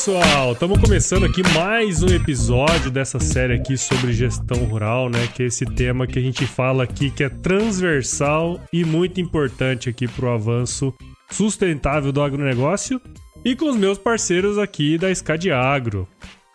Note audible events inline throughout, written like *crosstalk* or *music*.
Pessoal, estamos começando aqui mais um episódio dessa série aqui sobre gestão rural, né? Que é esse tema que a gente fala aqui que é transversal e muito importante aqui para o avanço sustentável do agronegócio e com os meus parceiros aqui da SCAD Agro.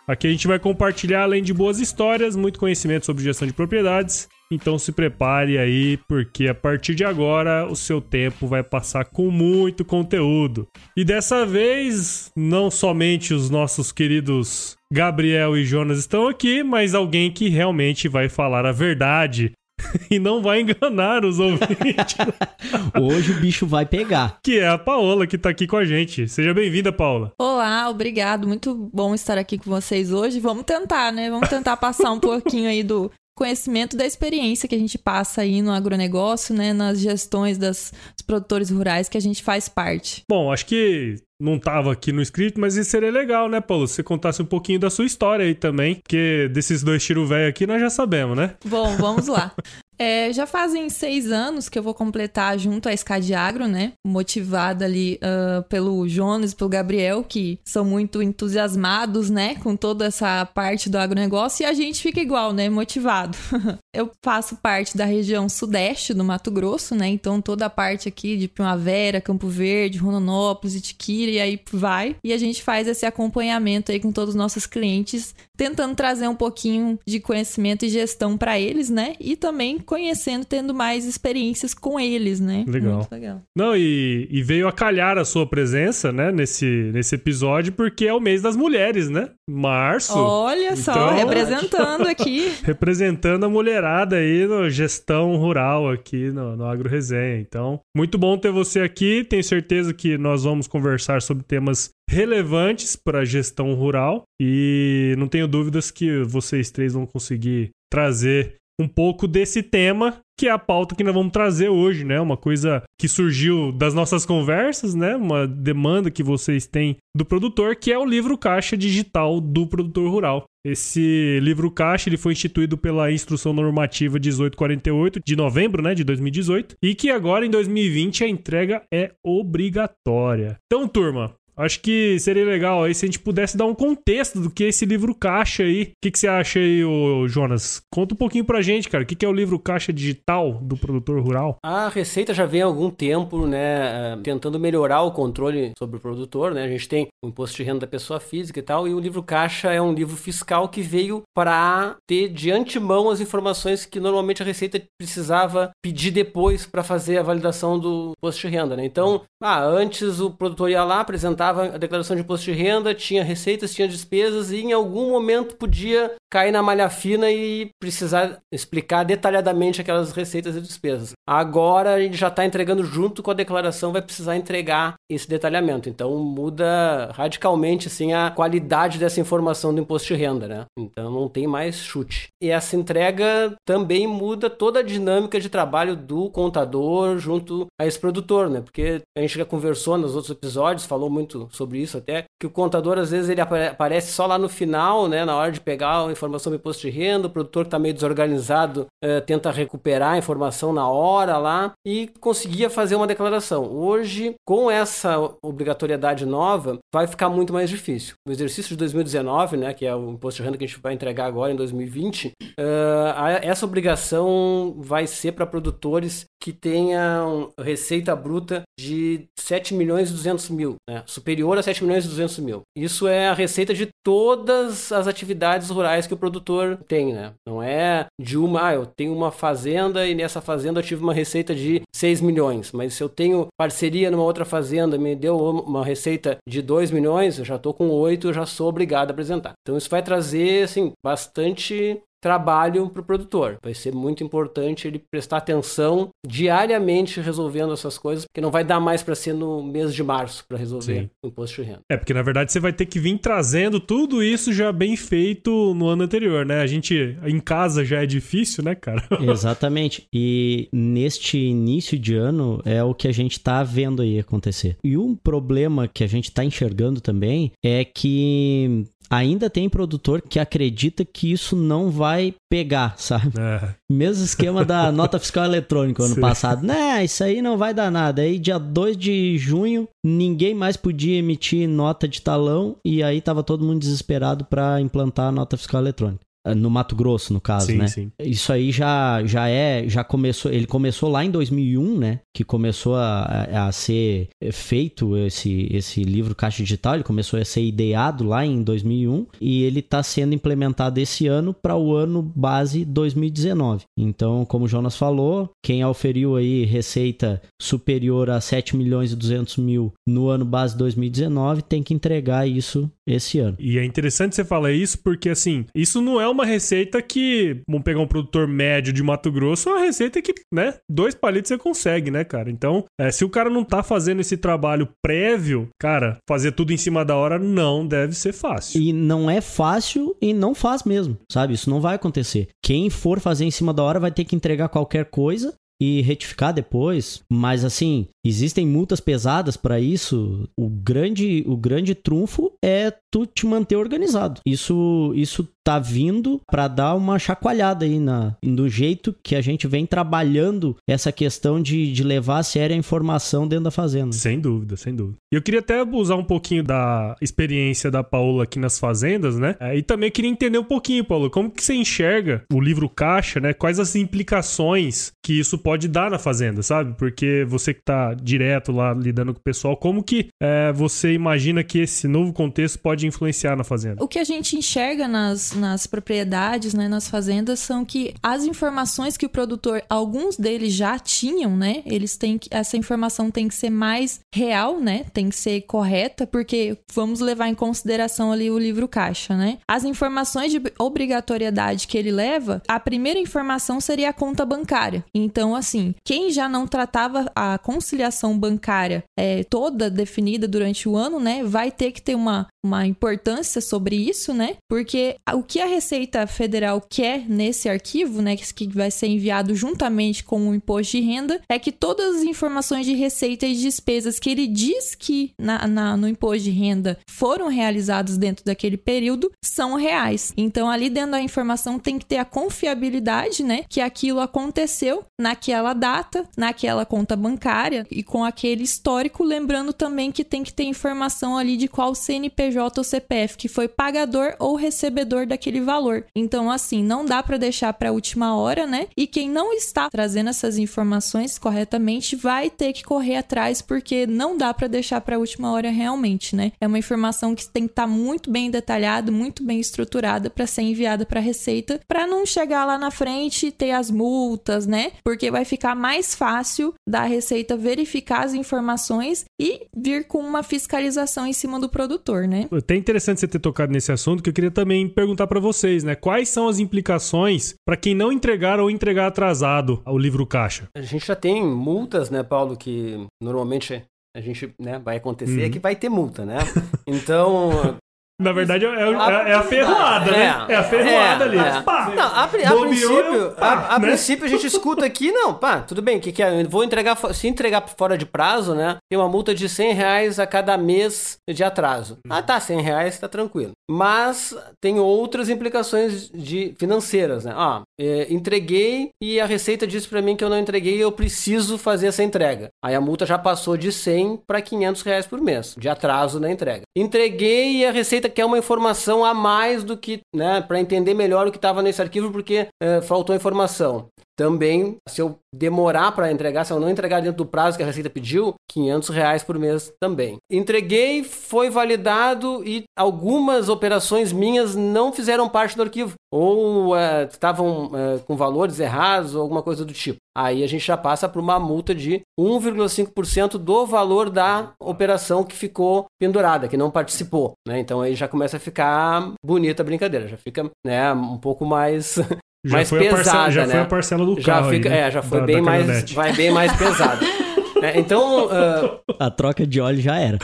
Aqui a gente vai compartilhar, além de boas histórias, muito conhecimento sobre gestão de propriedades. Então se prepare aí, porque a partir de agora o seu tempo vai passar com muito conteúdo. E dessa vez, não somente os nossos queridos Gabriel e Jonas estão aqui, mas alguém que realmente vai falar a verdade *laughs* e não vai enganar os ouvintes. *laughs* Hoje o bicho vai pegar. que é a Paola que tá aqui com a gente. Seja bem-vinda, Paola. Olá, obrigado. Muito bom estar aqui com vocês hoje. Vamos tentar, né? Vamos tentar passar um pouquinho aí do conhecimento da experiência que a gente passa aí no agronegócio, né? Nas gestões das, dos produtores rurais que a gente faz parte. Bom, acho que não tava aqui no script, mas isso seria legal, né, Paulo? Se você contasse um pouquinho da sua história aí também, porque desses dois tiro velho aqui nós já sabemos, né? Bom, vamos lá. *laughs* É, já fazem seis anos que eu vou completar junto à Escade Agro, né? Motivada ali uh, pelo Jonas e pelo Gabriel, que são muito entusiasmados, né? Com toda essa parte do agronegócio. E a gente fica igual, né? Motivado. *laughs* eu faço parte da região sudeste do Mato Grosso, né? Então toda a parte aqui de Primavera, Campo Verde, Rondonópolis, Itiquira e aí vai. E a gente faz esse acompanhamento aí com todos os nossos clientes, tentando trazer um pouquinho de conhecimento e gestão para eles, né? E também conhecendo, tendo mais experiências com eles, né? Legal. Muito legal. Não, e, e veio a calhar a sua presença, né, nesse, nesse episódio, porque é o mês das mulheres, né? Março. Olha só, Então- representando aqui. *laughs* representando a mulherada aí no gestão rural aqui no, no Agro Resenha. Então, muito bom ter você aqui. Tenho certeza que nós vamos conversar sobre temas relevantes para a gestão rural e não tenho dúvidas que vocês três vão conseguir trazer um pouco desse tema que é a pauta que nós vamos trazer hoje, né? Uma coisa que surgiu das nossas conversas, né? Uma demanda que vocês têm do produtor, que é o livro caixa digital do produtor rural. Esse livro caixa ele foi instituído pela Instrução Normativa 1848 de novembro, né, de 2018, e que agora em 2020 a entrega é obrigatória. Então, turma, Acho que seria legal aí se a gente pudesse dar um contexto do que é esse livro caixa aí. O que, que você acha aí, ô, Jonas? Conta um pouquinho pra gente, cara. O que, que é o livro caixa digital do produtor rural? A Receita já vem há algum tempo, né, eh, tentando melhorar o controle sobre o produtor, né? A gente tem o imposto de renda da pessoa física e tal, e o livro caixa é um livro fiscal que veio para ter de antemão as informações que normalmente a Receita precisava pedir depois para fazer a validação do imposto de renda, né? Então, ah, antes o produtor ia lá, apresentava a declaração de imposto de renda, tinha receitas, tinha despesas e em algum momento podia cair na malha fina e precisar explicar detalhadamente aquelas receitas e despesas. Agora a gente já está entregando junto com a declaração, vai precisar entregar esse detalhamento. Então muda radicalmente assim a qualidade dessa informação do imposto de renda, né? Então não tem mais chute. E essa entrega também muda toda a dinâmica de trabalho do contador junto a esse produtor, né? Porque a gente já conversou nos outros episódios, falou muito sobre isso até, que o contador às vezes ele apare- aparece só lá no final, né, na hora de pegar a informação do imposto de renda, o produtor que está meio desorganizado eh, tenta recuperar a informação na hora lá e conseguia fazer uma declaração. Hoje, com essa obrigatoriedade nova, vai ficar muito mais difícil. O exercício de 2019, né, que é o imposto de renda que a gente vai entregar agora em 2020, eh, essa obrigação vai ser para produtores que tenham receita bruta de 7 milhões e 200 mil, né? superior a 7 milhões e 200 mil. Isso é a receita de todas as atividades rurais que o produtor tem, né? Não é de uma, ah, eu tenho uma fazenda e nessa fazenda eu tive uma receita de 6 milhões, mas se eu tenho parceria numa outra fazenda, me deu uma receita de 2 milhões, eu já estou com 8, eu já sou obrigado a apresentar. Então isso vai trazer, assim, bastante trabalho para o produtor. Vai ser muito importante ele prestar atenção diariamente resolvendo essas coisas, porque não vai dar mais para ser no mês de março para resolver Sim. o imposto de renda. É, porque na verdade você vai ter que vir trazendo tudo isso já bem feito no ano anterior, né? A gente em casa já é difícil, né, cara? *laughs* Exatamente. E neste início de ano é o que a gente tá vendo aí acontecer. E um problema que a gente tá enxergando também é que ainda tem produtor que acredita que isso não vai pegar, sabe? É. Mesmo esquema da *laughs* nota fiscal eletrônica ano Sim. passado. Né, isso aí não vai dar nada. Aí, dia 2 de junho, ninguém mais podia emitir nota de talão e aí tava todo mundo desesperado para implantar a nota fiscal eletrônica. Ah, no Mato Grosso, no caso, sim, né? Sim. Isso aí já, já é, já começou, ele começou lá em 2001, né? Que começou a, a ser feito esse, esse livro Caixa Digital, ele começou a ser ideado lá em 2001 e ele está sendo implementado esse ano para o ano base 2019. Então, como o Jonas falou, quem auferiu aí receita superior a 7 milhões e 200 mil no ano base 2019 tem que entregar isso esse ano. E é interessante você falar isso porque, assim, isso não é uma receita que, vamos pegar um produtor médio de Mato Grosso, é uma receita que, né, dois palitos você consegue, né, cara? Então, é, se o cara não tá fazendo esse trabalho prévio, cara, fazer tudo em cima da hora não deve ser fácil. E não é fácil e não faz mesmo, sabe? Isso não vai acontecer. Quem for fazer em cima da hora vai ter que entregar qualquer coisa e retificar depois, mas assim, existem multas pesadas para isso. O grande, o grande trunfo é tu te manter organizado. Isso, isso tá vindo para dar uma chacoalhada aí na, no jeito que a gente vem trabalhando essa questão de, de levar a sério a informação dentro da fazenda. Sem dúvida, sem dúvida. E eu queria até usar um pouquinho da experiência da Paula aqui nas fazendas, né? É, e também queria entender um pouquinho, Paulo, como que você enxerga o livro caixa, né? Quais as implicações que isso pode dar na fazenda, sabe? Porque você que tá direto lá lidando com o pessoal, como que é, você imagina que esse novo contexto pode influenciar na fazenda? O que a gente enxerga nas, nas propriedades, né, nas fazendas, são que as informações que o produtor, alguns deles já tinham, né? Eles têm que, essa informação tem que ser mais real, né? Tem que ser correta, porque vamos levar em consideração ali o livro caixa, né? As informações de obrigatoriedade que ele leva, a primeira informação seria a conta bancária. Então, assim, quem já não tratava a conciliação bancária é, toda definida durante o ano, né, vai ter que ter uma, uma importância sobre isso, né? Porque o que a Receita Federal quer nesse arquivo, né, que vai ser enviado juntamente com o imposto de renda, é que todas as informações de receita e despesas que ele diz que na, na, no imposto de renda foram realizados dentro daquele período são reais. Então, ali dentro da informação tem que ter a confiabilidade, né, que aquilo aconteceu naquela data, naquela conta bancária e com aquele histórico, lembrando também que tem que ter informação ali de qual CNPJ ou CPF que foi pagador ou recebedor daquele valor. Então, assim, não dá para deixar para a última hora, né? E quem não está trazendo essas informações corretamente vai ter que correr atrás porque não dá para deixar para a última hora realmente, né? É uma informação que tem que estar tá muito bem detalhada, muito bem estruturada para ser enviada para a Receita, para não chegar lá na frente e ter as multas, né? Porque vai ficar mais fácil da Receita verificar as informações e vir com uma fiscalização em cima do produtor, né? É até interessante você ter tocado nesse assunto, que eu queria também perguntar para vocês, né? Quais são as implicações para quem não entregar ou entregar atrasado o livro caixa? A gente já tem multas, né, Paulo, que normalmente a gente né, vai acontecer uhum. é que vai ter multa, né? Então, na verdade, é, é, é a ferroada, né? É, é a ferroada é, ali. É. Pá, não, a, a princípio, pá, a, a né? princípio a gente escuta aqui, não, pá, tudo bem, que, que é? vou entregar, se entregar fora de prazo, né? Tem uma multa de 100 reais a cada mês de atraso. Ah, tá, 100 reais, tá tranquilo. Mas tem outras implicações de financeiras, né? Ah, é, entreguei e a Receita disse para mim que eu não entreguei e eu preciso fazer essa entrega. Aí a multa já passou de 100 para 500 reais por mês, de atraso na entrega. Entreguei e a Receita Receita quer uma informação a mais do que, né, para entender melhor o que estava nesse arquivo porque é, faltou informação. Também, se eu demorar para entregar, se eu não entregar dentro do prazo que a Receita pediu, 500 reais por mês também. Entreguei, foi validado e algumas operações minhas não fizeram parte do arquivo ou uh, estavam uh, com valores errados ou alguma coisa do tipo. Aí a gente já passa para uma multa de 1,5% do valor da operação que ficou pendurada, que não participou. Né? Então aí já começa a ficar bonita a brincadeira, já fica né, um pouco mais já mais foi pesada, parcela, já né? foi a parcela do já carro. Fica, aí, né? É, já foi da, bem da mais, caminhonete. vai bem mais pesado. *laughs* É, então, uh, A troca de óleo já era.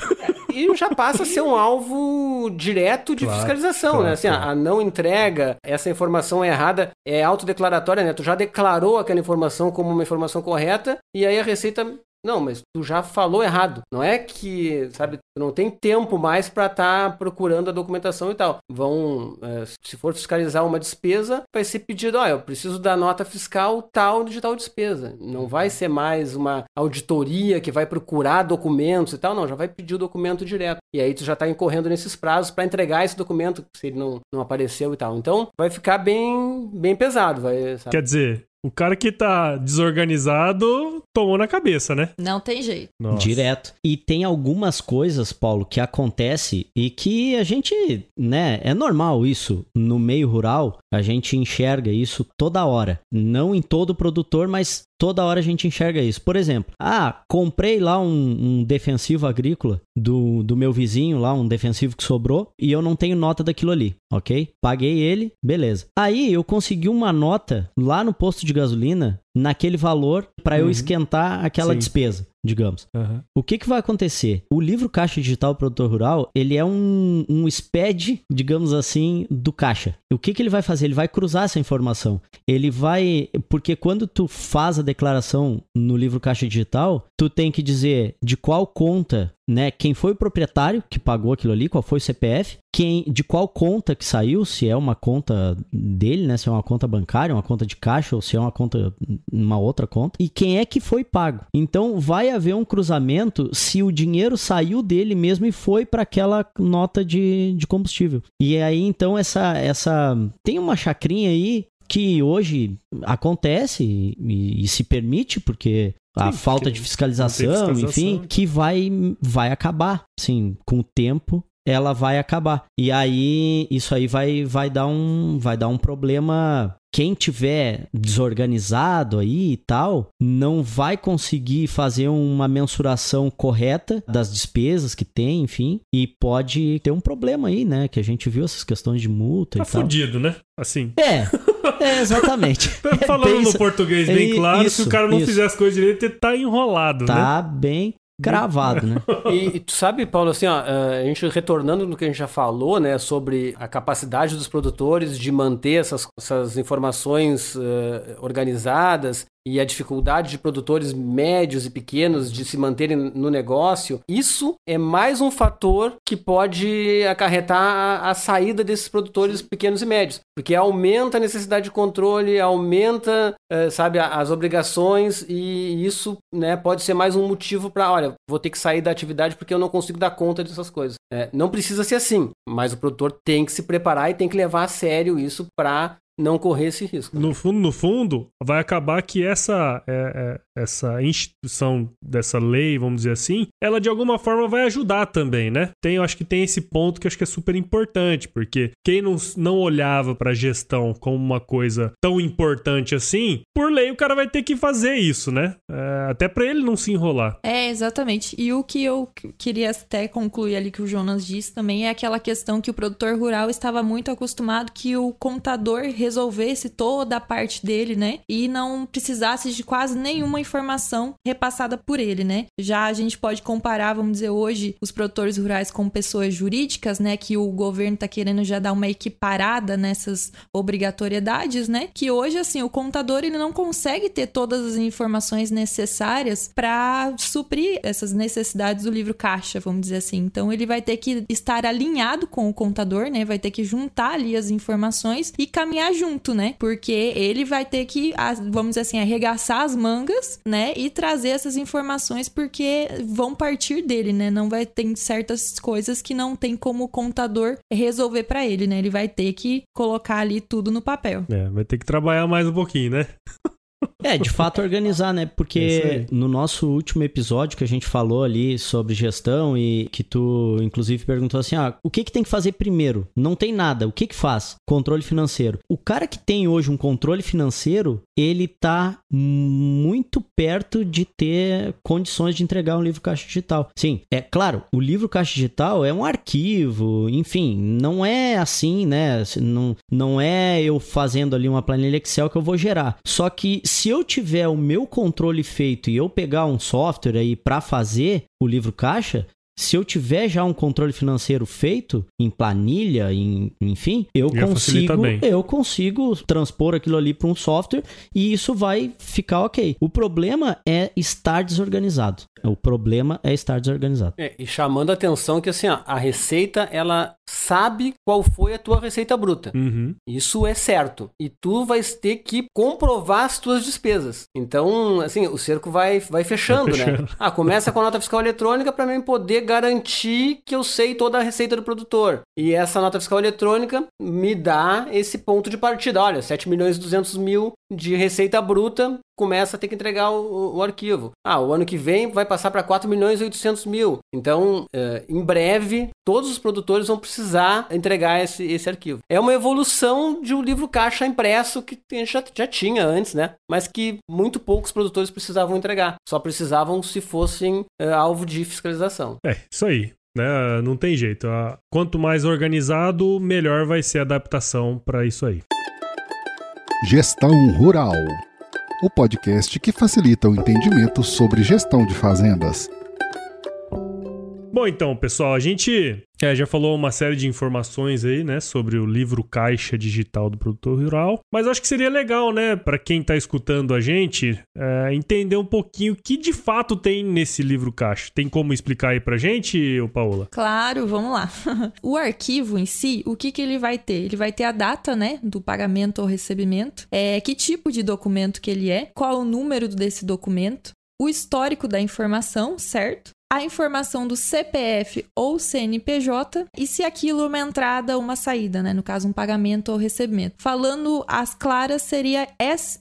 e já passa a ser um alvo direto de Claro, fiscalização, claro, né? Assim, a- claro. a não entrega, essa informação errada é autodeclaratória, né? Tu já declarou aquela informação como uma informação correta e aí a Receita não, mas tu já falou errado. Não é que, sabe, tu não tem tempo mais para estar procurando a documentação e tal. Vão, eh, se for fiscalizar uma despesa, vai ser pedido, ó, eu preciso da nota fiscal tal de tal despesa. Não vai ser mais uma auditoria que vai procurar documentos e tal, não, já vai pedir o documento direto. E aí tu já tá incorrendo nesses prazos para entregar esse documento se ele não, não apareceu e tal. Então, vai ficar bem bem pesado, vai, sabe? Quer dizer, o cara que tá desorganizado tomou na cabeça, né? Não tem jeito. Nossa. Direto. E tem algumas coisas, Paulo, que acontece e que a gente, né, é normal isso. No meio rural, a gente enxerga isso toda hora. Não em todo produtor, mas toda hora a gente enxerga isso. Por exemplo, ah, comprei lá um, um defensivo agrícola do, do meu vizinho lá, um defensivo que sobrou, e eu não tenho nota daquilo ali, ok? Paguei ele, beleza. Aí eu consegui uma nota lá no posto de gasolina naquele valor para eu Uhum. esquentar aquela Sim. despesa, digamos. Aham. O que, que vai acontecer? O livro Caixa Digital Produtor Rural, ele é um, um SPED, digamos assim, do caixa. O que, que ele vai fazer? Ele vai cruzar essa informação. Ele vai... Porque quando tu faz a declaração no livro Caixa Digital, tu tem que dizer de qual conta, né? Quem foi o proprietário que pagou aquilo ali, qual foi o CPF, quem, de qual conta que saiu, se é uma conta dele, né? Se é uma conta bancária, uma conta de caixa, ou se é uma conta, uma outra conta, e quem é que foi pago. Então vai haver um cruzamento se o dinheiro saiu dele mesmo e foi para aquela nota de, de combustível. E aí então essa essa tem uma chacrinha aí que hoje acontece e, e se permite porque a Sim, falta de fiscalização, fiscalização. enfim, que vai vai acabar, sim, com o tempo ela vai acabar. E aí isso aí vai vai dar um vai dar um problema quem tiver desorganizado aí e tal, não vai conseguir fazer uma mensuração correta das despesas que tem, enfim, e pode ter um problema aí, né? Que a gente viu essas questões de multa Tá e tal. fudido, né? Assim. É, é exatamente. *laughs* Tá Falando bem no português bem É claro, se isso, o cara não isso. fizer as coisas direito, ele tá enrolado, né? Tá bem cravado, né? E, e tu sabe, Paulo, assim, ó, eh, a gente retornando no que a gente já falou, né, sobre a capacidade dos produtores de manter essas, essas informações eh, organizadas e a dificuldade de produtores médios e pequenos de se manterem no negócio, isso é mais um fator que pode acarretar a, saída desses produtores pequenos e médios, porque aumenta a necessidade de controle, aumenta, eh, sabe, as obrigações e isso, né, pode ser mais um motivo para, olha, vou ter que sair da atividade porque eu não consigo dar conta dessas coisas. É, não precisa ser assim, mas o produtor tem que se preparar e tem que levar a sério isso para não correr esse risco. No fundo, no fundo, vai acabar que essa, é, é, essa instituição dessa lei, vamos dizer assim, ela de alguma forma vai ajudar também, né? Tem, eu acho que tem esse ponto que eu acho que é super importante, porque quem não, não olhava pra gestão como uma coisa tão importante assim, por lei o cara vai ter que fazer isso, né? É, até pra ele não se enrolar. É, exatamente. E o que eu que- queria até concluir ali que o Jonas disse também é aquela questão que o produtor rural estava muito acostumado que o contador resolvesse toda a parte dele, né? E não precisasse de quase nenhuma informação repassada por ele, né? Já a gente pode comparar, vamos dizer, hoje, os produtores rurais com pessoas jurídicas, né? Que o governo tá querendo já dar uma equiparada nessas obrigatoriedades, né? Que hoje, assim, o contador ele não consegue ter todas as informações necessárias para suprir essas necessidades do livro caixa, vamos dizer assim. Então ele vai ter que estar alinhado com o contador, né? Vai ter que juntar ali as informações e caminhar junto, né? Porque ele vai ter que, vamos dizer assim, arregaçar as mangas, né? E trazer essas informações porque vão partir dele, né? Não vai ter certas coisas que não tem como o contador resolver para ele, né? Ele vai ter que colocar ali tudo no papel. É, vai ter que trabalhar mais um pouquinho, né? É, de fato organizar, né? Porque é no nosso último episódio que a gente falou ali sobre gestão e que tu inclusive perguntou assim: "Ah, o que que tem que fazer primeiro?" Não tem nada. O que que faz? Controle financeiro. O cara que tem hoje um controle financeiro, ele tá muito perto de ter condições de entregar um livro caixa digital. Sim, é claro, o livro caixa digital é um arquivo, enfim, não é assim, né? Não, não é eu fazendo ali uma planilha Excel que eu vou gerar. Só que se eu tiver o meu controle feito e eu pegar um software aí para fazer o livro caixa, se eu tiver já um controle financeiro feito em planilha, em, enfim, eu já consigo eu consigo transpor aquilo ali para um software e isso vai ficar ok. O problema é estar desorganizado. O problema é estar desorganizado. É, e chamando a atenção que assim, ó, a receita ela sabe qual foi a tua receita bruta. Uhum. Isso é certo. E tu vais ter que comprovar as tuas despesas. Então, assim, o cerco vai, vai fechando, vai fechando. né? Ah, começa com a nota fiscal eletrônica para mim poder garantir que eu sei toda a receita do produtor. E essa nota fiscal eletrônica me dá esse ponto de partida. Olha, 7 milhões e 200 mil de receita bruta, começa a ter que entregar o, o arquivo. Ah, o ano que vem vai passar para 4 milhões e 800 mil. Então, uh, em breve, todos os produtores vão precisar entregar esse, esse arquivo. É uma evolução de um livro caixa impresso que a gente já, já tinha antes, né? Mas que muito poucos produtores precisavam entregar. Só precisavam se fossem uh, alvo de fiscalização. É, isso aí. Né? Não tem jeito. Quanto mais organizado, melhor vai ser a adaptação para isso aí. Gestão Rural o podcast que facilita o entendimento sobre gestão de fazendas. Bom, então, pessoal, a gente é, já falou uma série de informações aí, né, sobre o livro Caixa Digital do Produtor Rural, mas acho que seria legal, né, para quem está escutando a gente, é, entender um pouquinho o que de fato tem nesse livro Caixa. Tem como explicar aí pra gente, ô Paola? Claro, vamos lá. *laughs* o arquivo em si, o que, que ele vai ter? Ele vai ter a data, né, do pagamento ou recebimento, é, que tipo de documento que ele é, qual o número desse documento, o histórico da informação, certo? A informação do CPF ou CNPJ e se aquilo é uma entrada ou uma saída, né? No caso, um pagamento ou recebimento. Falando as claras, seria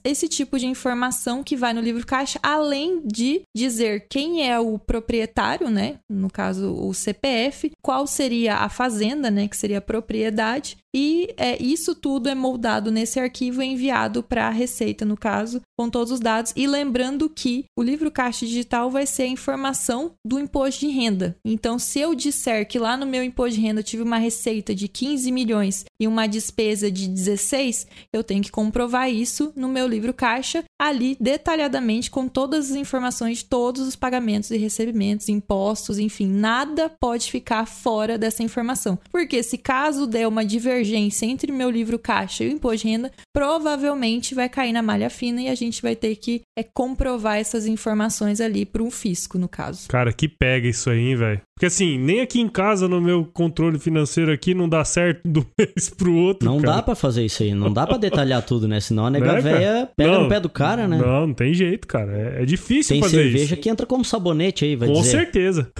esse tipo de informação que vai no livro caixa, além de dizer quem é o proprietário, né? No caso, o CPF, qual seria a fazenda, né? Que seria a propriedade, e é, isso tudo é moldado nesse arquivo e enviado para a Receita, no caso, com todos os dados. E lembrando que o livro caixa digital vai ser a informação do imposto de renda. Então, se eu disser que lá no meu imposto de renda eu tive uma receita de 15 milhões e uma despesa de 16, eu tenho que comprovar isso no meu livro caixa, ali detalhadamente com todas as informações de todos os pagamentos e recebimentos, impostos, enfim, nada pode ficar fora dessa informação. Porque se caso der uma divergência divergência entre meu livro caixa e o imposto de renda, provavelmente vai cair na malha fina e a gente vai ter que é, comprovar essas informações ali para um fisco, no caso. Cara, que pega isso aí, velho. Porque assim, nem aqui em casa, no meu controle financeiro aqui, não dá certo *laughs* do mês pro outro. Não cara. dá para fazer isso aí, não dá para detalhar tudo, né? Senão a nega né, véia pega não, no pé do cara, né? Não, não tem jeito, cara. É, é difícil tem fazer isso. Tem cerveja que entra como sabonete aí, vai Com dizer. Com certeza.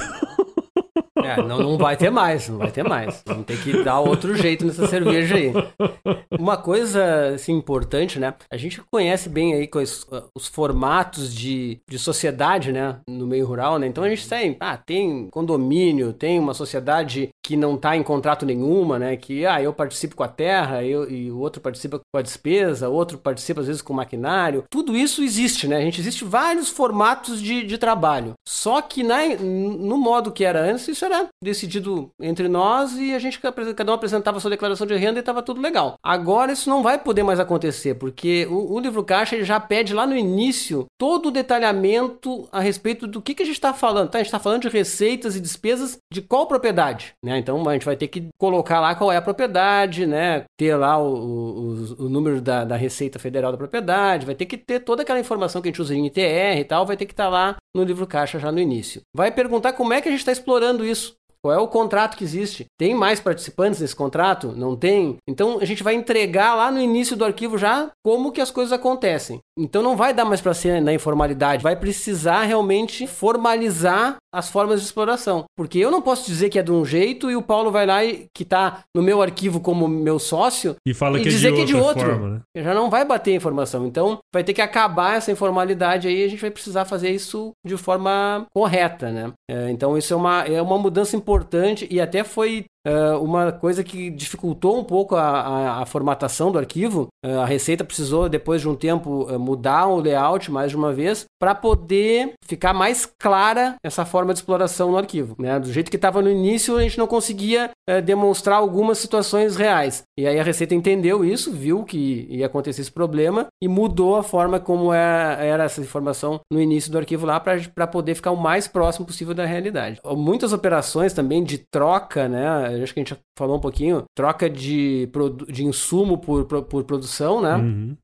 É, não, não vai ter mais, não vai ter mais. Vamos ter que dar outro jeito nessa cerveja aí. Uma coisa assim, importante, né? A gente conhece bem aí os, os formatos de, de sociedade, né? No meio rural, né? Então a gente tem, ah, tem condomínio, tem uma sociedade que não está em contrato nenhuma, né? Que, ah, eu participo com a terra eu, e o outro participa com a despesa, outro participa às vezes com o maquinário. Tudo isso existe, né? A gente existe vários formatos de, de trabalho. Só que na, no modo que era antes, isso era decidido entre nós e a gente cada um apresentava sua declaração de renda e estava tudo legal. Agora isso não vai poder mais acontecer, porque o, o livro caixa já pede lá no início todo o detalhamento a respeito do que, que a gente está falando. Tá? A gente está falando de receitas e despesas de qual propriedade, né? Então a gente vai ter que colocar lá qual é a propriedade, né? Ter lá o, o, o número da, da Receita Federal da propriedade, vai ter que ter toda aquela informação que a gente usa em ITR e tal, vai ter que estar tá lá no livro caixa já no início. Vai perguntar como é que a gente está explorando isso. Qual é o contrato que existe? Tem mais participantes nesse contrato? Não tem? Então a gente vai entregar lá no início do arquivo já como que as coisas acontecem. Então não vai dar mais para ser na informalidade, vai precisar realmente formalizar as formas de exploração. Porque eu não posso dizer que é de um jeito e o Paulo vai lá e que tá no meu arquivo como meu sócio E fala e que, é dizer de que é de outro. forma, né? já não vai bater a informação. Então, vai ter que acabar essa informalidade aí, a gente vai precisar fazer isso de forma correta, né? É, então, isso é uma, é uma mudança importante e até foi é, uma coisa que dificultou um pouco a, a- a formatação do arquivo. É, a Receita precisou, depois de um tempo, é, mudar o layout mais de uma vez para poder ficar mais clara essa forma de exploração no arquivo. Né? Do jeito que estava no início, a gente não conseguia demonstrar algumas situações reais. E aí a Receita entendeu isso, viu que ia acontecer esse problema e mudou a forma como é- era essa informação no início do arquivo lá para poder ficar o mais próximo possível da realidade. Muitas operações também de troca, né? Acho que a gente falou um pouquinho, troca de, de insumo por, por, produção, né? Uhum.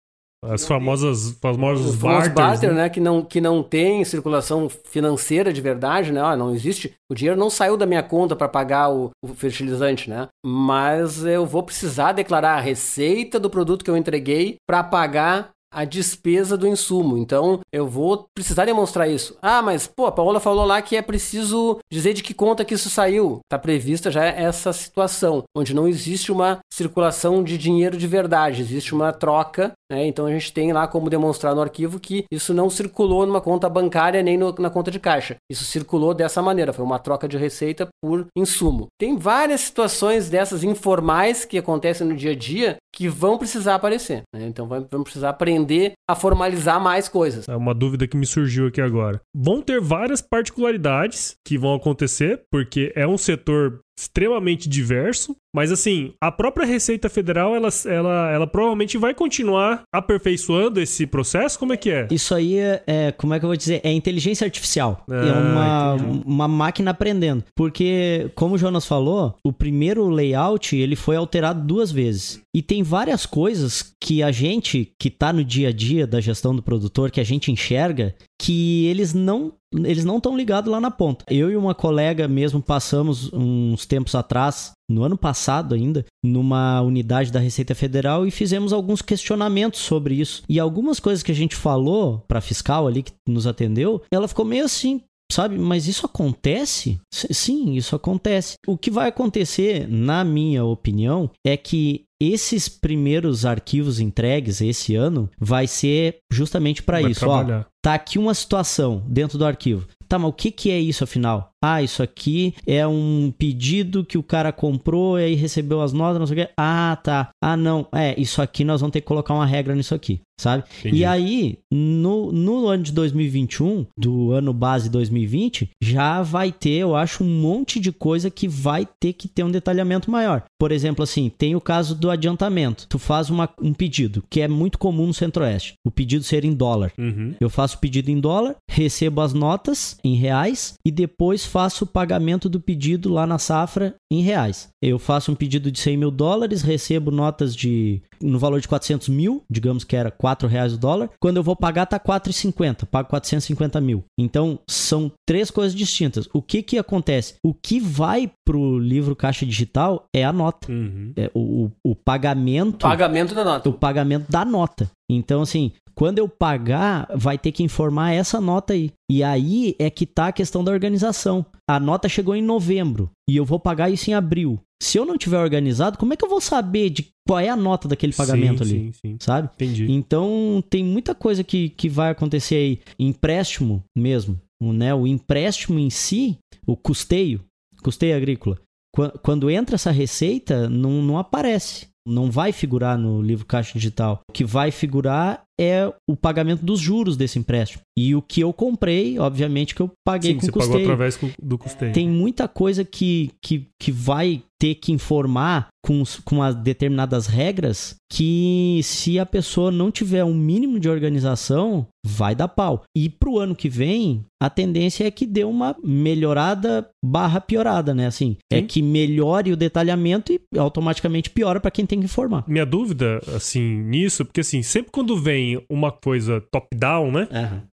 As famosas, famosos Os famosos barters, barter, né? né? Que não, que não tem circulação financeira de verdade, né? Ah, não existe. O dinheiro não saiu da minha conta para pagar o, o fertilizante, né? Mas eu vou precisar declarar a receita do produto que eu entreguei para pagar a despesa do insumo. Então, eu vou precisar demonstrar isso. Ah, mas, pô, a Paola falou lá que é preciso dizer de que conta que isso saiu. Tá prevista já essa situação, onde não existe uma circulação de dinheiro de verdade, existe uma troca, né? Então, a gente tem lá como demonstrar no arquivo que isso não circulou numa conta bancária nem no- na conta de caixa. Isso circulou dessa maneira, foi uma troca de receita por insumo. Tem várias situações dessas informais que acontecem no dia a dia que vão precisar aparecer. né? Então, vamos precisar aprender a formalizar mais coisas. É uma dúvida que me surgiu aqui agora. Vão ter várias particularidades que vão acontecer, porque é um setor extremamente diverso, mas assim, a própria Receita Federal, ela, ela, ela provavelmente vai continuar aperfeiçoando esse processo? Como é que é? Isso aí é, é- como é que eu vou dizer? É inteligência artificial. Ah, é uma, entendi. uma máquina aprendendo. Porque, como o Jonas falou, o primeiro layout ele foi alterado duas vezes. E tem várias coisas que a gente, que tá no dia a dia da gestão do produtor, que a gente enxerga, que eles não eles não estão ligados lá na ponta. Eu e uma colega mesmo passamos uns tempos atrás, no ano passado ainda, numa unidade da Receita Federal e fizemos alguns questionamentos sobre isso. E algumas coisas que a gente falou para fiscal ali que nos atendeu, ela ficou meio assim, Sabe, mas isso acontece? Sim, isso acontece. O que vai acontecer, na minha opinião, é que esses primeiros arquivos entregues esse ano vai ser justamente para isso. Ó, trabalhar. tá aqui uma situação dentro do arquivo. Tá, mas o que, que é isso afinal? Ah, isso aqui é um pedido que o cara comprou e aí recebeu as notas, não sei o quê. Ah, tá. Ah, não. É, isso aqui nós vamos ter que colocar uma regra nisso aqui, sabe? Entendi. E aí, no, no ano de 2021, do ano base 2020, já vai ter, eu acho, um monte de coisa que vai ter que ter um detalhamento maior. Por exemplo, assim, tem o caso do adiantamento. Tu faz uma- um pedido, que é muito comum no Centro-Oeste. O pedido ser em dólar. Uhum. Eu faço o pedido em dólar, recebo as notas em reais e depois faço o pagamento do pedido lá na safra em reais. Eu faço um pedido de 100 mil dólares, recebo notas de no valor de 400 mil, digamos que era 4 reais o dólar. Quando eu vou pagar tá 4,50, pago 450 mil. Então são três coisas distintas. O que que acontece? O que vai pro livro caixa digital é a nota. Uhum. É o, o, o pagamento Pagamento da nota. o pagamento da nota. Então, assim, quando eu pagar, vai ter que informar essa nota aí. E aí é que tá a questão da organização. A nota chegou em novembro e eu vou pagar isso em abril. Se eu não tiver organizado, como é que eu vou saber de qual é a nota daquele pagamento sim, ali? Sim, sim. Sabe? Entendi. Então, tem muita coisa que, que vai acontecer aí. Empréstimo mesmo, o, né? O empréstimo em si, o custeio, custeio agrícola. Qua- Quando entra essa receita, não, não aparece. Não vai figurar no livro caixa digital. O que vai figurar é o pagamento dos juros desse empréstimo. E o que eu comprei, obviamente, que eu paguei Sim, com você custeio. pagou através do custeio. Tem muita coisa que, que, que vai ter que informar com, com as determinadas regras que se a pessoa não tiver um mínimo de organização, vai dar pau. E pro ano que vem, a tendência é que dê uma melhorada barra piorada, né? Assim, é Sim. que melhore o detalhamento e automaticamente piora para quem tem que informar. Minha dúvida, assim, nisso, porque assim, sempre quando vem uma coisa top-down, né?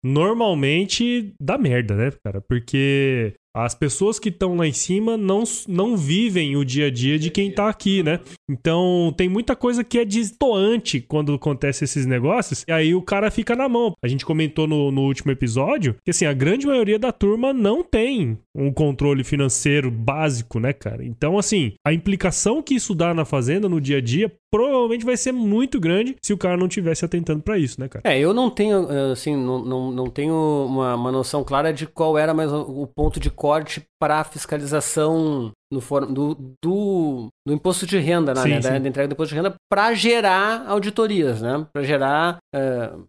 Normalmente dá merda, né, cara? Porque As pessoas que estão lá em cima não, não vivem o dia a dia de quem tá aqui, né? Então tem muita coisa que é destoante quando acontece esses negócios, e aí o cara fica na mão. A gente comentou no, no último episódio que assim, a grande maioria da turma não tem um controle financeiro básico, né, cara? Então, assim, a implicação que isso dá na fazenda no dia a dia provavelmente vai ser muito grande se o cara não tivesse atentando para isso, né, cara? É, eu não tenho, assim, não, não, não tenho uma, uma noção clara de qual era mais o ponto de corte para a fiscalização no do, do, do, imposto de renda, né, sim, né, sim. Da, da, entrega do imposto de renda, para gerar auditorias, né? Para gerar uh,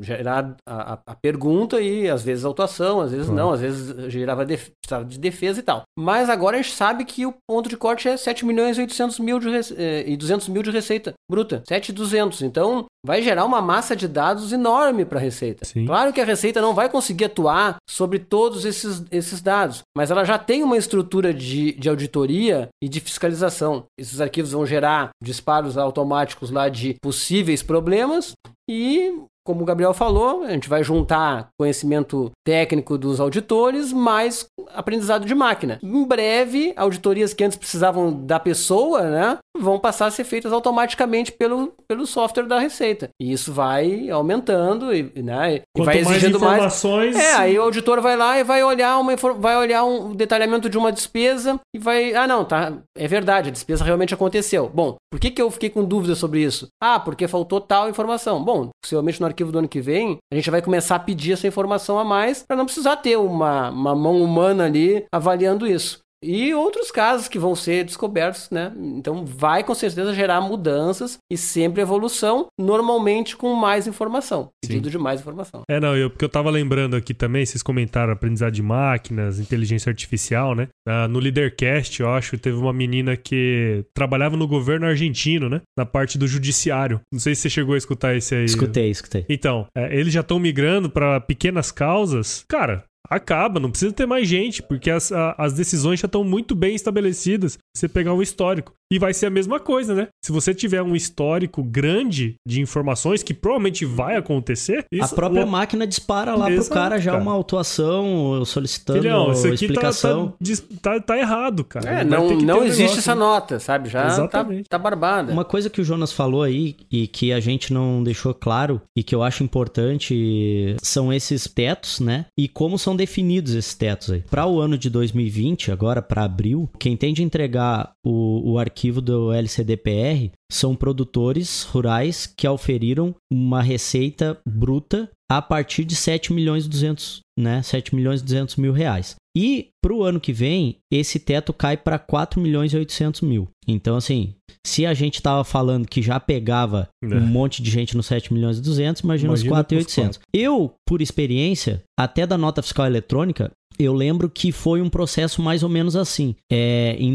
gerar a, a, pergunta e às vezes autuação, às vezes não, às vezes gerava def de defesa e tal. Mas agora a gente sabe que o ponto de corte é 7 milhões e 800 mil de eh, e 200 mil de receita bruta, 7,200. Então vai gerar uma massa de dados enorme para a Receita. Sim. Claro que a Receita não vai conseguir atuar sobre todos esses, esses dados, mas ela já tem uma estrutura de, de auditoria e de fiscalização. Esses arquivos vão gerar disparos automáticos lá de possíveis problemas e como o Gabriel falou, a gente vai juntar conhecimento técnico dos auditores mais aprendizado de máquina. Em breve, auditorias que antes precisavam da pessoa, né, vão passar a ser feitas automaticamente pelo, pelo software da Receita. E isso vai aumentando e, né, e vai exigindo mais informações. Mais... É, aí o auditor vai lá e vai olhar uma vai olhar um detalhamento de uma despesa e vai, ah não, tá, é verdade, a despesa realmente aconteceu. Bom, por que que eu fiquei com dúvida sobre isso? Ah, porque faltou tal informação. Bom, possivelmente no arquivo do ano que vem, a gente vai começar a pedir essa informação a mais para não precisar ter uma, uma mão humana ali avaliando isso e outros casos que vão ser descobertos, né? Então vai com certeza gerar mudanças e sempre evolução, normalmente com mais informação, pedido Sim. de mais informação. É, não, eu, porque eu tava lembrando aqui também, vocês comentaram aprendizado de máquinas, inteligência artificial, né? Ah, no Leadercast, eu acho, teve uma menina que trabalhava no governo argentino, né? Na parte do judiciário. Não sei se você chegou a escutar esse aí. Escutei, escutei. Então, é, eles já estão migrando para pequenas causas. Cara, acaba, não precisa ter mais gente, porque as, as decisões já estão muito bem estabelecidas. Você pegar um histórico. E vai ser a mesma coisa, né? Se você tiver um histórico grande de informações, que provavelmente vai acontecer. Isso, a própria o... máquina dispara lá Exato, pro cara já cara. uma autuação solicitando Filhão, isso aqui tá- explicação. Tá, tá, tá, errado, cara. É, não, não existe negócio, essa né? nota, sabe? Já tá, Exatamente. Tá, tá barbada. Uma coisa que o Jonas falou aí e que a gente não deixou claro e que eu acho importante são esses tetos, né? E como são definidos esses tetos aí. Para o ano de 2020, agora para abril, quem tem de entregar o, o arquivo do LCDPR são produtores rurais que auferiram uma receita bruta a partir de 7 milhões e 200, né? 7 milhões e 200 mil reais. E para o ano que vem, esse teto cai para 4 milhões e 800 mil. Então, assim, se a gente estava falando que já pegava é. um monte de gente no 7 milhões e 200, imagina, imagina os 4 e 800. Eu, por experiência, até da nota fiscal eletrônica, eu lembro que foi um processo mais ou menos assim. É, em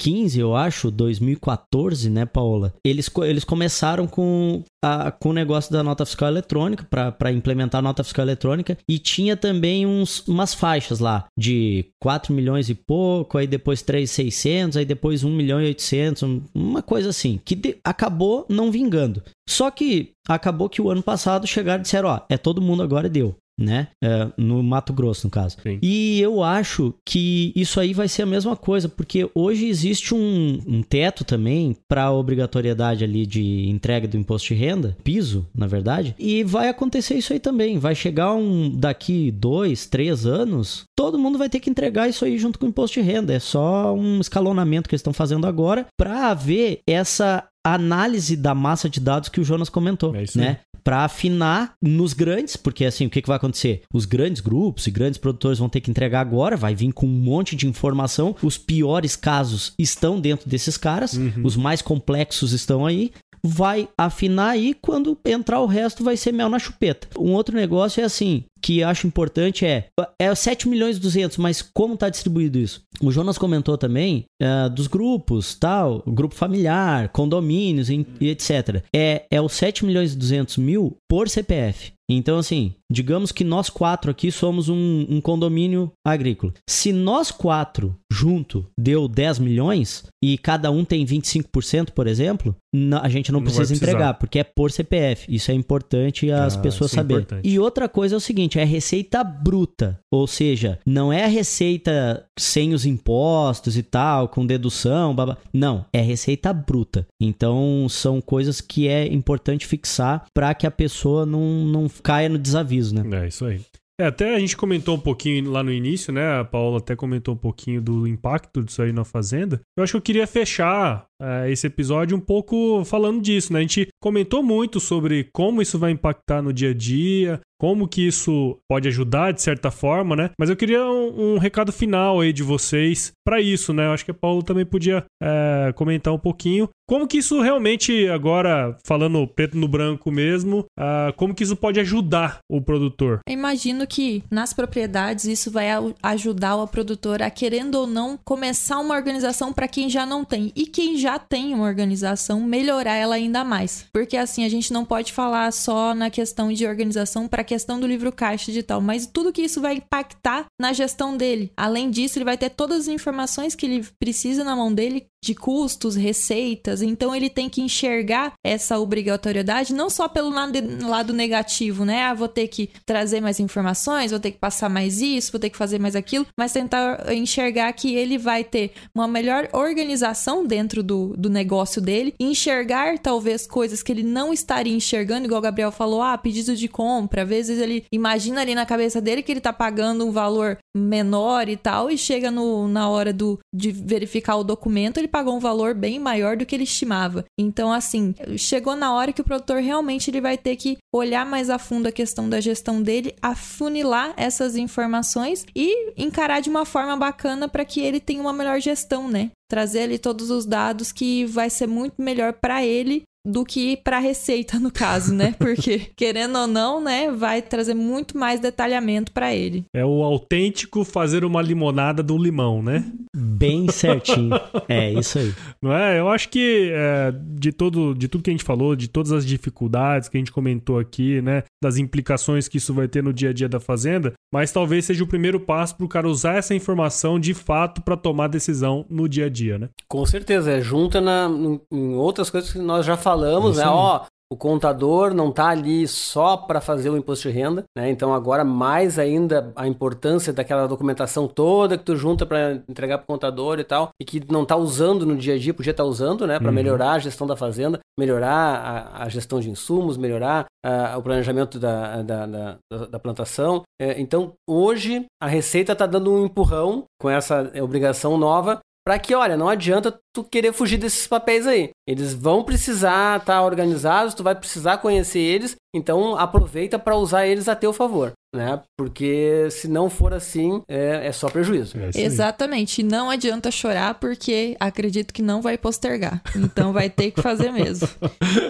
2015, eu acho, 2014, né, Paola? Eles, eles começaram com, a, com o negócio da nota fiscal eletrônica, para implementar a nota fiscal eletrônica, e tinha também uns, umas faixas lá, de 4 milhões e pouco, aí depois 3,600, aí depois 1 milhão e 800, uma coisa assim, que de, acabou não vingando. Só que acabou que o ano passado chegaram e disseram, ó, é todo mundo agora deu né? É, no Mato Grosso, no caso. Sim. E eu acho que isso aí vai ser a mesma coisa, porque hoje existe um, um teto também para a obrigatoriedade ali de entrega do imposto de renda, piso, na verdade, e vai acontecer isso aí também. Vai chegar um daqui dois, três anos, todo mundo vai ter que entregar isso aí junto com o imposto de renda. É só um escalonamento que eles estão fazendo agora para haver essa análise da massa de dados que o Jonas comentou, é né? para afinar nos grandes, porque assim, o que, que vai acontecer? Os grandes grupos e grandes produtores vão ter que entregar agora, vai vir com um monte de informação. Os piores casos estão dentro desses caras, uhum. os mais complexos estão aí vai afinar e quando entrar o resto vai ser mel na chupeta. Um outro negócio é assim, que acho importante é, é 7 milhões e 200, mas como está distribuído isso? O Jonas comentou também uh, dos grupos, tal, grupo familiar, condomínios e, e etc. É, é os 7 milhões e 200 mil por CPF. Então, assim, digamos que nós quatro aqui somos um, um condomínio agrícola. Se nós quatro junto deu 10 milhões e cada um tem 25%, por exemplo, a gente não, não precisa entregar, porque é por CPF. Isso é importante as ah, pessoas saberem. É e outra coisa é o seguinte, é receita bruta, ou seja, não é a receita sem os impostos e tal, com dedução, blá. não, é receita bruta. Então, são coisas que é importante fixar para que a pessoa não, não caia no desaviso, né? É, isso aí. É, até a gente comentou um pouquinho lá no início, né? A Paula até comentou um pouquinho do impacto disso aí na Fazenda. Eu acho que eu queria fechar é, esse episódio um pouco falando disso, né? A gente comentou muito sobre como isso vai impactar no dia a dia, como que isso pode ajudar de certa forma, né? Mas eu queria um, um recado final aí de vocês para isso, né? Eu acho que a Paulo também podia é, comentar um pouquinho como que isso realmente agora falando preto no branco mesmo, uh, como que isso pode ajudar o produtor? Eu imagino que nas propriedades isso vai ajudar o produtor a querendo ou não começar uma organização para quem já não tem e quem já tem uma organização melhorar ela ainda mais, porque assim a gente não pode falar só na questão de organização para questão do livro caixa digital, mas tudo que isso vai impactar na gestão dele. Além disso, ele vai ter todas as informações que ele precisa na mão dele de custos, receitas. Então ele tem que enxergar essa obrigatoriedade não só pelo lado negativo, né? Ah, vou ter que trazer mais informações, vou ter que passar mais isso, vou ter que fazer mais aquilo, mas tentar enxergar que ele vai ter uma melhor organização dentro do, do negócio dele, enxergar talvez coisas que ele não estaria enxergando, igual o Gabriel falou, ah, pedido de compra, às vezes ele imagina ali na cabeça dele que ele tá pagando um valor menor e tal, e chega no, na hora do, de verificar o documento, ele pagou um valor bem maior do que ele estimava. Então, assim, chegou na hora que o produtor realmente ele vai ter que olhar mais a fundo a questão da gestão dele, afunilar essas informações e encarar de uma forma bacana para que ele tenha uma melhor gestão, né? Trazer ali todos os dados que vai ser muito melhor para ele do que para receita no caso, né? Porque *laughs* querendo ou não, né, vai trazer muito mais detalhamento para ele. É o autêntico fazer uma limonada do limão, né? Bem certinho. é isso aí. Não é? Eu acho que é, de todo, de tudo que a gente falou, de todas as dificuldades que a gente comentou aqui, né, das implicações que isso vai ter no dia a dia da fazenda, mas talvez seja o primeiro passo para o cara usar essa informação de fato para tomar decisão no dia a dia, né? Com certeza, é junta na, em outras coisas que nós já falamos né? Ó, o contador não está ali só para fazer o imposto de renda, né? Então agora mais ainda a importância daquela documentação toda que tu junta para entregar para o contador e tal, e que não está usando no dia a dia, podia estar tá usando, né? Para uhum. melhorar a gestão da fazenda, melhorar a, a gestão de insumos, melhorar a, o planejamento da, da, da, da plantação. É, então hoje a Receita está dando um empurrão com essa obrigação nova para que, olha, não adianta tu querer fugir desses papéis aí. Eles vão precisar estar tá organizados, tu vai precisar conhecer eles, então aproveita para usar eles a teu favor, né? Porque se não for assim, é, é só prejuízo. É Exatamente. Não adianta chorar porque acredito que não vai postergar. Então vai ter que fazer mesmo. *laughs*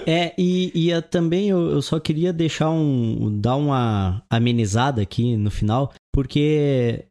É, e, e eu, também eu, eu só queria deixar um. dar uma amenizada aqui no final, porque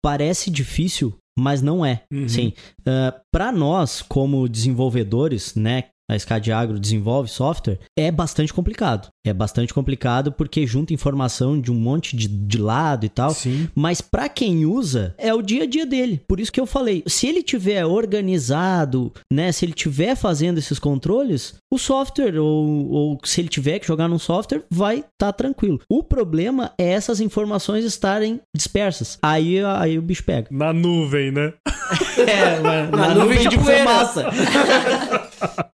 parece difícil mas não é. Uhum. Sim. Uh, para nós, como desenvolvedores, né, a SCAD Agro desenvolve software, é bastante complicado. É bastante complicado porque junta informação de um monte de, de lado e tal. Sim. Mas para quem usa, é o dia a dia dele. Por isso que eu falei, se ele tiver organizado, né, se ele tiver fazendo esses controles, o software ou, ou se ele tiver que jogar num software, vai estar tá tranquilo. O problema é essas informações estarem dispersas. Aí, aí o bicho pega. Na nuvem, né? *laughs* é, na, na, na nuvem, nuvem de fumaça. *laughs*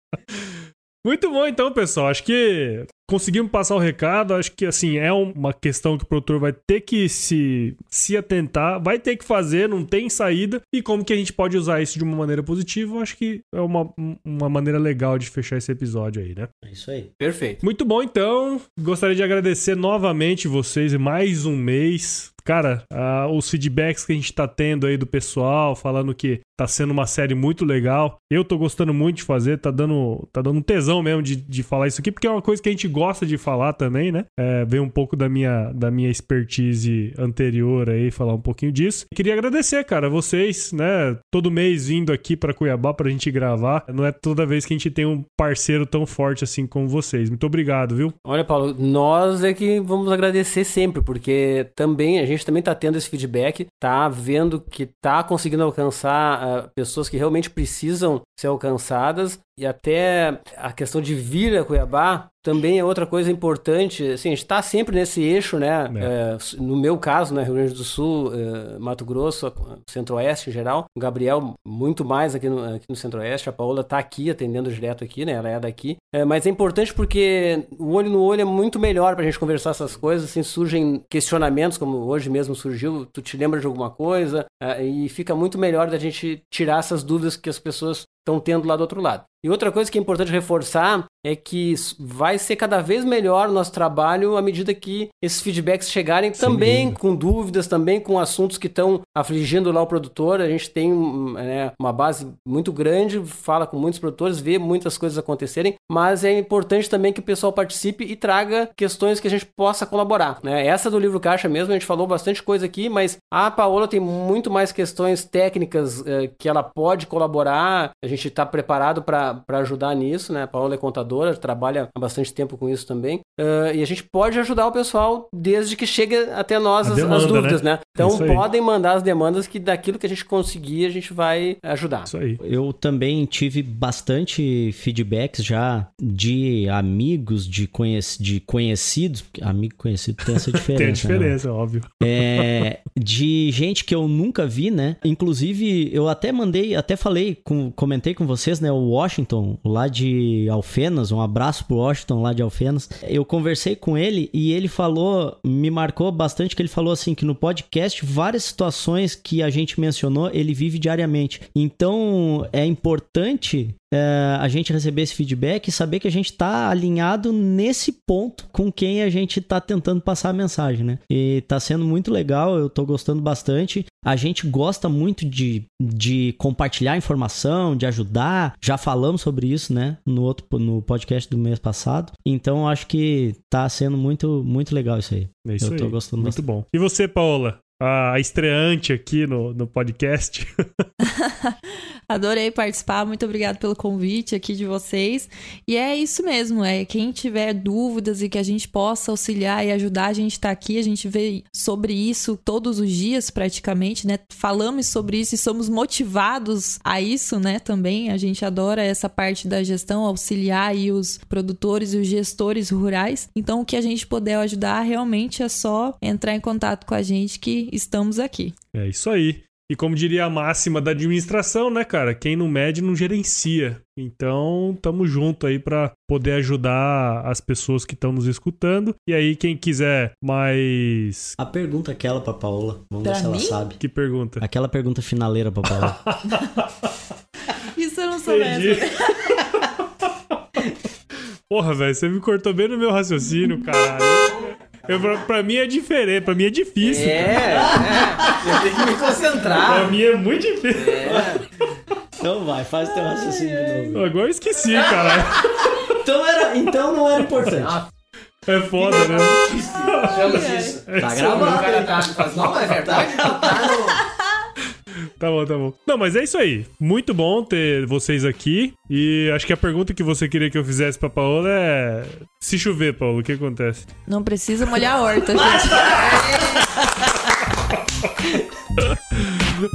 Muito bom então, pessoal. Acho que conseguimos passar o recado. Acho que assim é uma questão que o produtor vai ter que se, se atentar, vai ter que fazer, não tem saída. E como que a gente pode usar isso de uma maneira positiva? Acho que é uma, uma maneira legal de fechar esse episódio aí, né? É isso aí. Perfeito. Muito bom, então. Gostaria de agradecer novamente vocês mais um mês cara, os feedbacks que a gente tá tendo aí do pessoal, falando que tá sendo uma série muito legal. Eu tô gostando muito de fazer, tá dando, tá dando um tesão mesmo de, de falar isso aqui, porque é uma coisa que a gente gosta de falar também, né? É, vem um pouco da minha, da minha expertise anterior aí, falar um pouquinho disso. Queria agradecer, cara, vocês, né? Todo mês vindo aqui para Cuiabá pra gente gravar. Não é toda vez que a gente tem um parceiro tão forte assim como vocês. Muito obrigado, viu? Olha, Paulo, nós é que vamos agradecer sempre, porque também a gente também tá tendo esse feedback, tá vendo que tá conseguindo alcançar pessoas que realmente precisam ser alcançadas. E até a questão de vir a Cuiabá também é outra coisa importante. Assim, a gente está sempre nesse eixo, né? É. É, no meu caso, né? Rio Grande do Sul, é, Mato Grosso, Centro-Oeste em geral. O Gabriel, muito mais aqui no, aqui no Centro-Oeste. A Paola está aqui, atendendo direto aqui, né? Ela é daqui. É, mas é importante porque o olho no olho é muito melhor para a gente conversar essas coisas. Assim, surgem questionamentos, como hoje mesmo surgiu. Tu te lembra de alguma coisa? É, e fica muito melhor da gente tirar essas dúvidas que as pessoas estão tendo lá do outro lado. E outra coisa que é importante reforçar é que vai ser cada vez melhor o nosso trabalho à medida que esses feedbacks chegarem Sem também dúvida. com dúvidas, também com assuntos que estão afligindo lá o produtor. A gente tem né, uma base muito grande, fala com muitos produtores, vê muitas coisas acontecerem, mas é importante também que o pessoal participe e traga questões que a gente possa colaborar. Né? Essa do livro Caixa mesmo, a gente falou bastante coisa aqui, mas a Paola tem muito mais questões técnicas eh, que ela pode colaborar. A gente está preparado para ajudar nisso, né? A Paola é contadora trabalha há bastante tempo com isso também. Uh, e a gente pode ajudar o pessoal desde que chegue até nós as, demanda, as, dúvidas, né? né? Então podem mandar as demandas que daquilo que a gente conseguir a gente vai ajudar. Isso aí. Eu também tive bastante feedbacks já de amigos, de, conhec de conhecidos. Amigo conhecido tem essa *laughs* diferença. tem a diferença, né? óbvio. É, de gente que eu nunca vi, né? Inclusive, eu até mandei, até falei, com, comentei com vocês, né? O Washington, lá de Alfena Alfenas, um abraço pro Washington lá de Alfenas. Eu conversei com ele e ele falou, me marcou bastante que ele falou assim que no podcast várias situações que a gente mencionou, ele vive diariamente. Então, é importante é, a gente receber esse feedback e saber que a gente está alinhado nesse ponto com quem a gente está tentando passar a mensagem, né? E tá sendo muito legal, eu tô gostando bastante. A gente gosta muito de, de compartilhar informação, de ajudar. Já falamos sobre isso, né? No outro no podcast do mês passado. Então acho que tá sendo muito, muito legal isso aí. É isso eu tô aí. gostando muito bastante. bom. E você, Paola? A estreante aqui no, no podcast. *laughs* Adorei participar, muito obrigado pelo convite aqui de vocês. E é isso mesmo, é quem tiver dúvidas e que a gente possa auxiliar e ajudar, a gente está aqui, a gente vê sobre isso todos os dias praticamente, né? Falamos sobre isso e somos motivados a isso, né? Também a gente adora essa parte da gestão, auxiliar aí os produtores e os gestores rurais. Então o que a gente puder ajudar realmente é só entrar em contato com a gente que estamos aqui. É isso aí. E como diria a máxima da administração, né, cara? Quem não mede não gerencia. Então, tamo junto aí para poder ajudar as pessoas que estão nos escutando. E aí, quem quiser mais. A pergunta aquela pra Paola. Vamos pra ver se ela sabe. Que pergunta? Aquela pergunta finaleira pra Paola. *laughs* Isso eu não soubesse. *laughs* Porra, velho, você me cortou bem no meu raciocínio, caralho. Eu, pra, pra, mim é diferente, pra mim é difícil. É, é. Eu tenho que me concentrar. Pra mim é muito difícil. É. Então vai, faz teu raciocínio de novo. Agora eu esqueci, caralho. Então, era, então não era importante. É foda, né? Isso. Tá gravando. O cara tá. Não, é verdade. Tá no. Tá bom, tá bom. Não, mas é isso aí. Muito bom ter vocês aqui. E acho que a pergunta que você queria que eu fizesse pra Paola é: se chover, Paulo, o que acontece? Não precisa molhar a horta, *laughs* gente.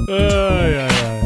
ai, ai, ai.